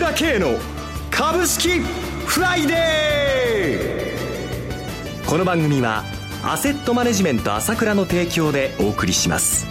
倉慶の株式フライデー。この番組はアセットマネジメント朝倉の提供でお送りします。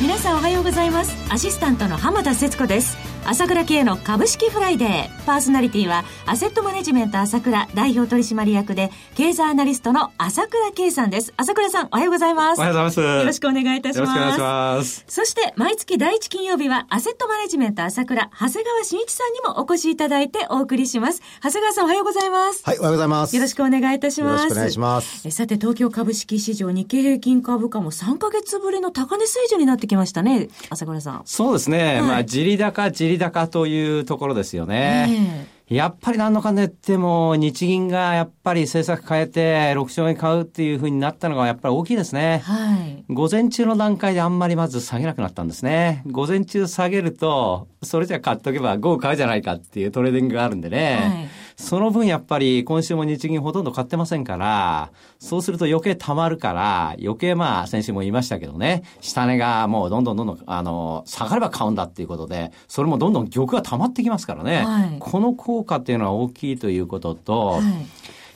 皆さんおはようございます。アシスタントの浜田節子です。朝倉慶の株式フライデー。パーソナリティは、アセットマネジメント朝倉代表取締役で、経済アナリストの朝倉慶さんです。朝倉さん、おはようございます。おはようございます。よろしくお願いいたします。よろしくお願いします。そして、毎月第一金曜日は、アセットマネジメント朝倉、長谷川慎一さんにもお越しいただいてお送りします。長谷川さん、おはようございます。はい、おはようございます。よろしくお願いいたします。よろしくお願いします。えさて、東京株式市場日経平均株価も3ヶ月ぶりの高値水準になってきましたね、朝倉さん。そうですね。はい、まあ、じり高、じり高というところですよね。やっぱり何のかんで言っても、日銀がやっぱり政策変えて、6兆円買うっていうふうになったのがやっぱり大きいですね。はい。午前中の段階であんまりまず下げなくなったんですね。午前中下げると、それじゃ買っとけば午後買うじゃないかっていうトレーディングがあるんでね。はいその分やっぱり今週も日銀ほとんど買ってませんから、そうすると余計溜まるから、余計まあ先週も言いましたけどね、下値がもうどんどんどんどん、あの、下がれば買うんだっていうことで、それもどんどん玉が溜まってきますからね、はい、この効果っていうのは大きいということと、はい。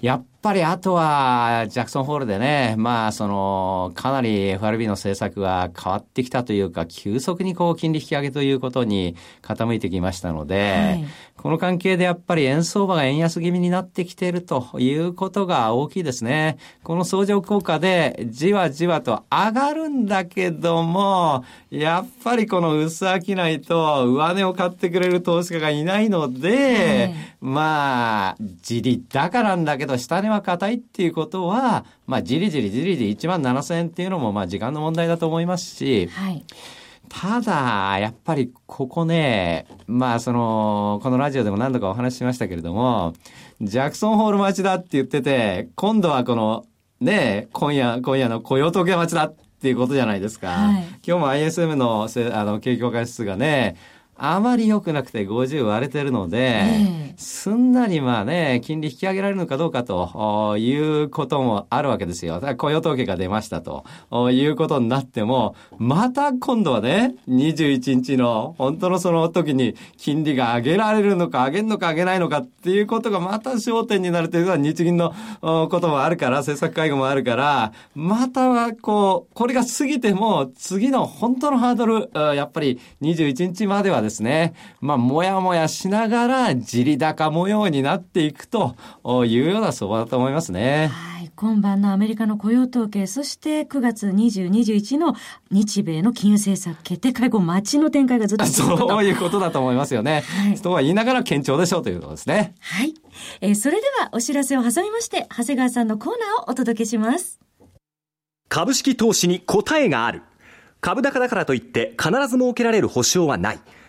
やっぱりあとは、ジャクソンホールでね、まあ、その、かなり FRB の政策が変わってきたというか、急速にこう、金利引き上げということに傾いてきましたので、はい、この関係でやっぱり円相場が円安気味になってきているということが大きいですね。この相乗効果で、じわじわと上がるんだけども、やっぱりこの薄商いと上値を買ってくれる投資家がいないので、はい、まあ、じり高なんだけど、下値は硬いっていうことは、まあ、じりじりじりじり1万7000円っていうのも、まあ、時間の問題だと思いますし、はいただ、やっぱりここね、まあその、このラジオでも何度かお話ししましたけれども、ジャクソンホール待ちだって言ってて、今度はこの、ね、今夜、今夜の雇用統計待ちだっていうことじゃないですか。はい、今日も ISM のあの景況感指数がね、あまり良くなくて50割れてるので、えー、すんなりまあね、金利引き上げられるのかどうかということもあるわけですよ。雇用統計が出ましたということになっても、また今度はね、21日の本当のその時に金利が上げられるのか上げるのか上げないのかっていうことがまた焦点になるというのは日銀のこともあるから、政策会合もあるから、またはこう、これが過ぎても次の本当のハードル、やっぱり21日まではですね、まあ、もやもやしながら、地利高模様になっていくというような相場だと思いますね。はい。今晩のアメリカの雇用統計、そして9月20、21の日米の金融政策決定会合、待ちの展開がずっとそういうことだと思いますよね。はい、とは言いながら堅調でしょうということですね。はい。えー、それではお知らせを挟みまして、長谷川さんのコーナーをお届けします。株式投資に答えがある。株高だからといって必ず設けられる保証はない。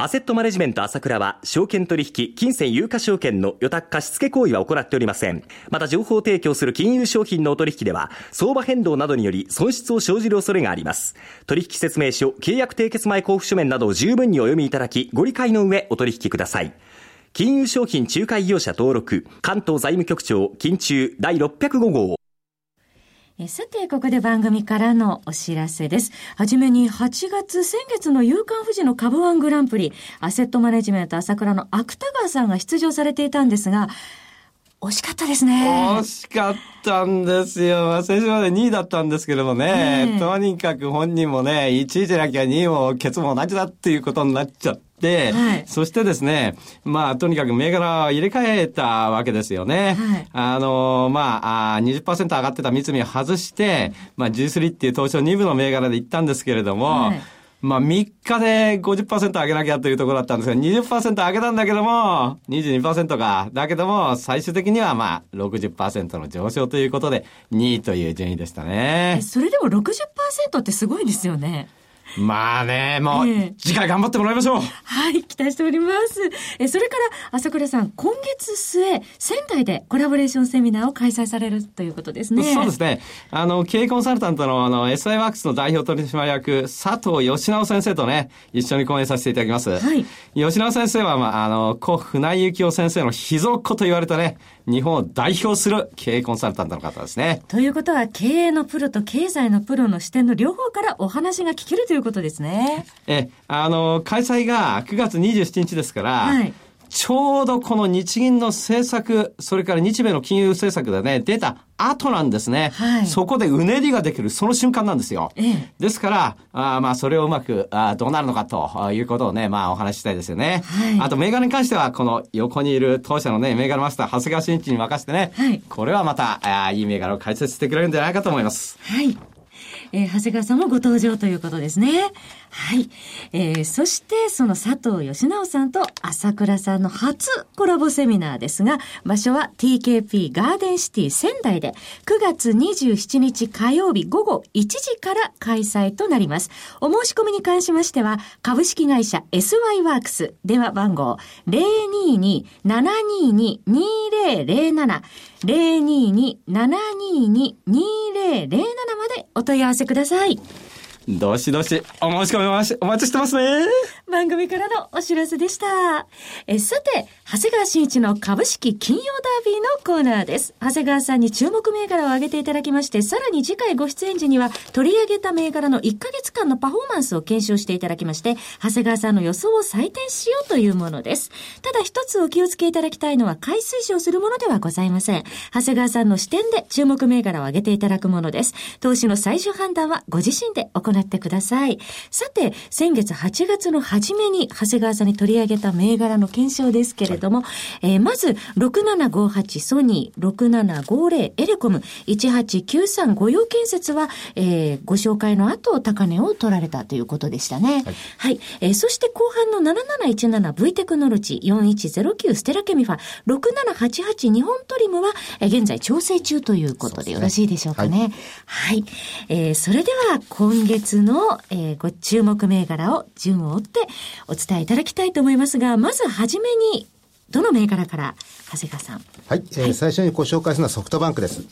アセットマネジメント朝倉は、証券取引、金銭有価証券の予託貸付行為は行っておりません。また、情報提供する金融商品のお取引では、相場変動などにより損失を生じる恐れがあります。取引説明書、契約締結前交付書面などを十分にお読みいただき、ご理解の上お取引ください。金融商品仲介業者登録、関東財務局長、金中第605号。さて、ここで番組からのお知らせです。はじめに8月、先月の夕刊富士の株ワングランプリ、アセットマネジメント朝倉の芥川さんが出場されていたんですが、惜しかったですね。惜しかったんですよ。先週まで2位だったんですけどもね、とにかく本人もね、1位じゃなきゃ2位もケツも同じだっていうことになっちゃって、、はい、そしてですね、まあ、とにかく銘柄を入れ替えたわけですよね。はい、あの、まあ、あ20%上がってた三井を外して、まあ、G3 っていう東証2部の銘柄で行ったんですけれども、はいまあ、3日で50%上げなきゃというところだったんですが、20%上げたんだけども、22%か。だけども、最終的にはまあ、60%の上昇ということで、2位という順位でしたね。それでも60%ってすごいですよね。まあね、もう、次回頑張ってもらいましょう。はい、期待しております。え、それから、朝倉さん、今月末、仙台でコラボレーションセミナーを開催されるということですね。そうですね。あの、経営コンサルタントの、あの、SI ワークスの代表取締役、佐藤義直先生とね、一緒に講演させていただきます。はい。吉直先生は、まあ、あの、古船井幸雄先生の秘蔵っ子と言われたね、日本を代表する経営コンサルタントの方ですね。ということは、経営のプロと経済のプロの視点の両方からお話が聞けるということですね。え、あの、開催が9月27日ですから、はい。ちょうどこの日銀の政策、それから日米の金融政策でね、出た後なんですね。はい、そこでうねりができる、その瞬間なんですよ。ええ、ですから、あまあ、それをうまくあどうなるのかということをね、まあ、お話ししたいですよね。はい、あと、メガネに関しては、この横にいる当社のね、メガネマスター、長谷川慎一に任せてね、はい、これはまた、あいいメガネを解説してくれるんじゃないかと思います。はい。えー、長谷川さんもご登場ということですね。はい。えー、そしてその佐藤義直さんと朝倉さんの初コラボセミナーですが、場所は TKP ガーデンシティ仙台で9月27日火曜日午後1時から開催となります。お申し込みに関しましては、株式会社 SY ワークス電話番号0 2 2 7 2 2 2 0 7 0 2 2 7 2 2 2 0 0 7までお問い合わせください。どしどしお申し込みまし、お待ちしてますね。番組からのお知らせでした。え、さて、長谷川慎一の株式金曜ダービーのコーナーです。長谷川さんに注目銘柄を挙げていただきまして、さらに次回ご出演時には取り上げた銘柄の1ヶ月間のパフォーマンスを検証していただきまして、長谷川さんの予想を採点しようというものです。ただ一つお気をつけいただきたいのは、買い推奨するものではございません。長谷川さんの視点で注目銘柄を挙げていただくものです。投資の最終判断はご自身で行行ってください。さて、先月8月の初めに長谷川さんに取り上げた銘柄の検証ですけれども、はい、えー、まず、6758ソニー、6750エレコム、1893御用建設は、えー、ご紹介の後、高値を取られたということでしたね。はい。はい、えー、そして後半の 7717V テクノロジー、4109ステラケミファ、6788日本トリムは、えー、現在調整中ということでよろしいでしょうかね。はい、はい。えー、それでは今月の、えー、ご注目銘柄を順を追ってお伝えいただきたいと思いますが、まずはじめに、どの銘柄から長谷川さん？はい、えー、はい、最初にご紹介するのはソフトバンクです。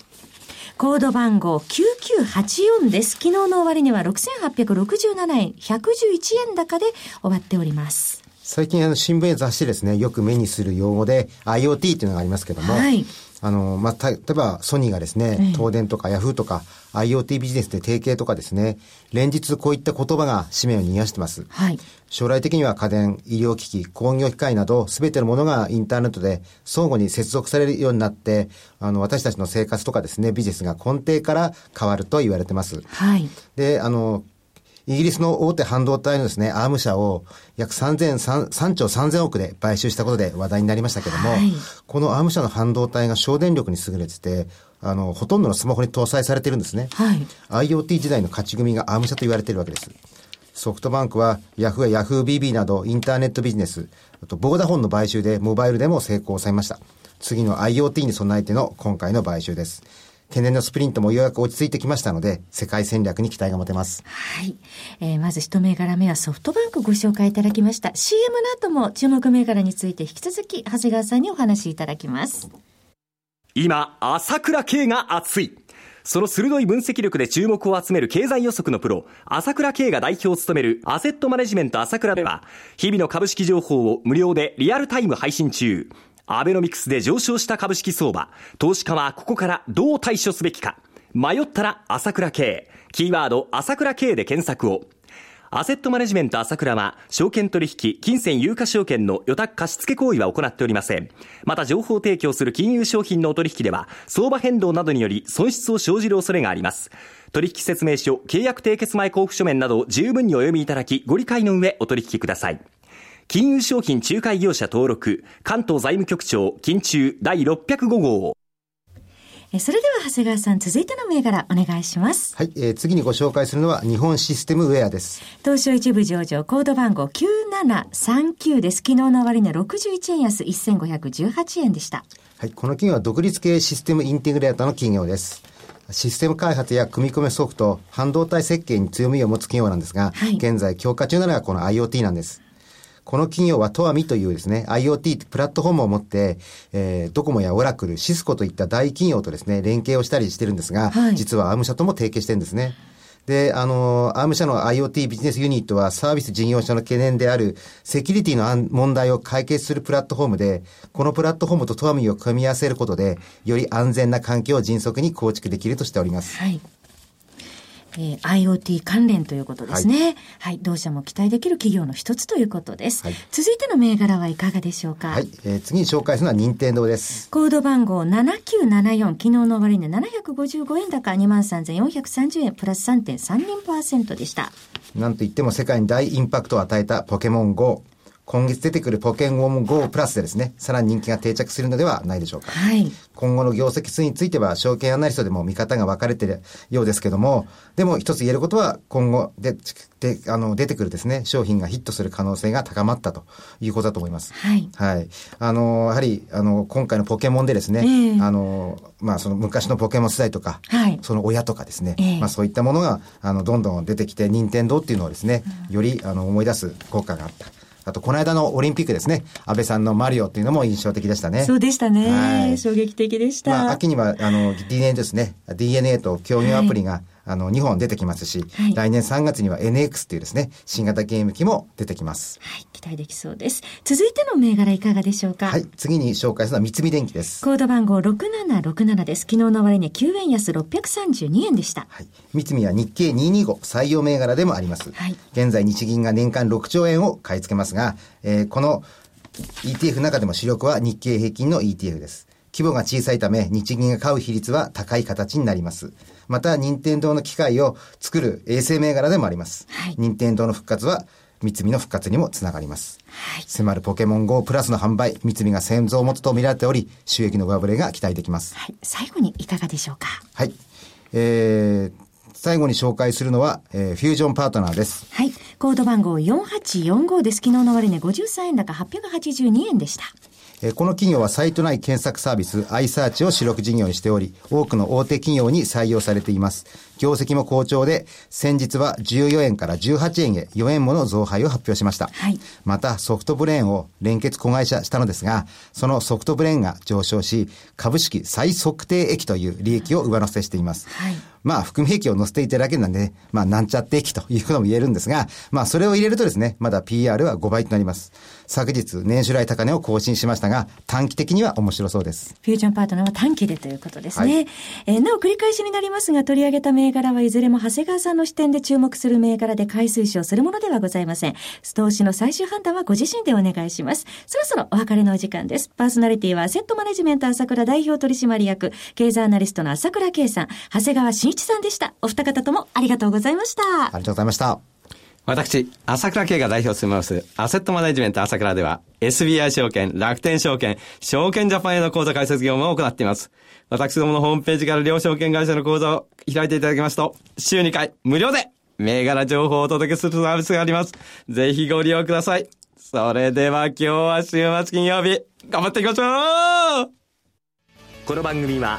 コード番号9984です。昨日の終わりには6867円、111円高で終わっております。最近あの新聞や雑誌ですね、よく目にする用語で IoT っていうのがありますけども、はい、あの、まあ、例えばソニーがですね、東電とかヤフーとか IoT ビジネスで提携とかですね、連日こういった言葉が使命を逃がしてます。はい、将来的には家電、医療機器、工業機械など全てのものがインターネットで相互に接続されるようになって、あの、私たちの生活とかですね、ビジネスが根底から変わると言われてます。はい。で、あの、イギリスの大手半導体のですね、アーム社を約3000、3兆3000億で買収したことで話題になりましたけども、はい、このアーム社の半導体が省電力に優れてて、あの、ほとんどのスマホに搭載されてるんですね。はい、IoT 時代の勝ち組がアーム社と言われてるわけです。ソフトバンクはヤフーやヤフー BB などインターネットビジネス、あとボーダフォンの買収でモバイルでも成功を収めました。次の IoT に備えての今回の買収です。懸念のスプリントもようやく落ち着いてきましたので、世界戦略に期待が持てます。はい。えー、まず一銘柄目はソフトバンクご紹介いただきました。CM の後も注目銘柄について引き続き、長谷川さんにお話しいただきます。今、朝倉慶が熱い。その鋭い分析力で注目を集める経済予測のプロ、朝倉慶が代表を務めるアセットマネジメント朝倉では、日々の株式情報を無料でリアルタイム配信中。アベノミクスで上昇した株式相場、投資家はここからどう対処すべきか。迷ったら朝倉慶。キーワード朝倉慶で検索を。アセットマネジメント朝倉は、証券取引、金銭有価証券の予託貸付行為は行っておりません。また、情報提供する金融商品のお取引では、相場変動などにより損失を生じる恐れがあります。取引説明書、契約締結前交付書面など十分にお読みいただき、ご理解の上お取引ください。金融商品仲介業者登録、関東財務局長、金中第605号。それでは長谷川さん、続いての銘柄お願いします。はい、えー、次にご紹介するのは日本システムウェアです。東証一部上場、コード番号9739です。昨日の終値61円安1518円でした。はい、この企業は独立系システムインテグレーターの企業です。システム開発や組み込みソフト、半導体設計に強みを持つ企業なんですが、はい、現在強化中なのがこの IoT なんです。この企業はトアミというですね、IoT プラットフォームを持って、えー、ドコモやオラクル、シスコといった大企業とですね、連携をしたりしてるんですが、はい、実はアーム社とも提携してるんですね。で、あの、アーム社の IoT ビジネスユニットはサービス事業者の懸念であるセキュリティの問題を解決するプラットフォームで、このプラットフォームとトアミを組み合わせることで、より安全な環境を迅速に構築できるとしております。はい。えー、IoT 関連ということですね、はい。はい。同社も期待できる企業の一つということです。はい、続いての銘柄はいかがでしょうか？はい。えー、次に紹介するのは任天堂です。コード番号7974、昨日の終値755円高23,430円、プラス3.32%でした。なんといっても世界に大インパクトを与えたポケモン GO。今月出てくるポケモン GO プラスでですね、さらに人気が定着するのではないでしょうか。はい。今後の業績推移については、証券アナリストでも見方が分かれているようですけども、でも一つ言えることは、今後で、で、あの、出てくるですね、商品がヒットする可能性が高まったということだと思います。はい。はい。あの、やはり、あの、今回のポケモンでですね、えー、あの、まあ、その昔のポケモン世代とか、はい、その親とかですね、えー、まあ、そういったものが、あの、どんどん出てきて、任天堂っていうのをですね、より、あの、思い出す効果があった。あと、この間のオリンピックですね。安倍さんのマリオっていうのも印象的でしたね。そうでしたね。はい、衝撃的でした。まあ、秋には、あの、DNA ですね。DNA と協業アプリが、はいあの、2本出てきますし、はい、来年3月には NX っていうですね、新型ゲーム機も出てきます。はい、期待できそうです。続いての銘柄いかがでしょうか？はい、次に紹介するのは三菱電機です。コード番号6767です。昨日の終値9円安632円でした。はい。三菱は日経225採用銘柄でもあります。はい。現在日銀が年間6兆円を買い付けますが、えー、この ETF の中でも主力は日経平均の ETF です。規模が小さいため、日銀が買う比率は高い形になります。また、任天堂の機械を作る衛星銘柄でもあります。はい、任天堂の復活は、三菱の復活にもつながります。はい、迫るポケモン GO プラスの販売、三菱が先造を持つと見られており、収益の上振れが期待できます。はい、最後にいかがでしょうか？はい。えー、最後に紹介するのは、えー、フュージョンパートナーです。はい。コード番号4845です。昨日の終値53円高882円でした。えこの企業はサイト内検索サービス iSearch を主力事業にしており、多くの大手企業に採用されています。業績も好調で、先日は14円から18円へ4円もの増配を発表しました。はい、また、ソフトブレーンを連結子会社したのですが、そのソフトブレーンが上昇し、株式再測定益という利益を上乗せしています。はいまあ、含み益を載せていただけなんで、まあ、なんちゃって益ということも言えるんですが、まあ、それを入れるとですね、まだ PR は5倍となります。昨日、年初来高値を更新しましたが、短期的には面白そうです。フュージョンパートナーは短期でということですね。はい、えー、なお繰り返しになりますが、取り上げた銘柄はいずれも長谷川さんの視点で注目する銘柄で買い推奨するものではございません。投資の最終判断はご自身でお願いします。そろそろお別れのお時間です。パーソナリティはアセットマネジメント朝倉代表取締役、経済アナリストの朝倉圭さん、長谷川慎一さんでした。お二方ともありがとうございました。ありがとうございました。私、朝倉慶が代表を務めます、アセットマネジメント朝倉では、SBI 証券、楽天証券、証券ジャパンへの口座開設業務を行っています。私どものホームページから両証券会社の口座を開いていただきますと、週2回無料で銘柄情報をお届けするサービスがあります。ぜひご利用ください。それでは今日は週末金曜日、頑張っていきましょうこの番組は、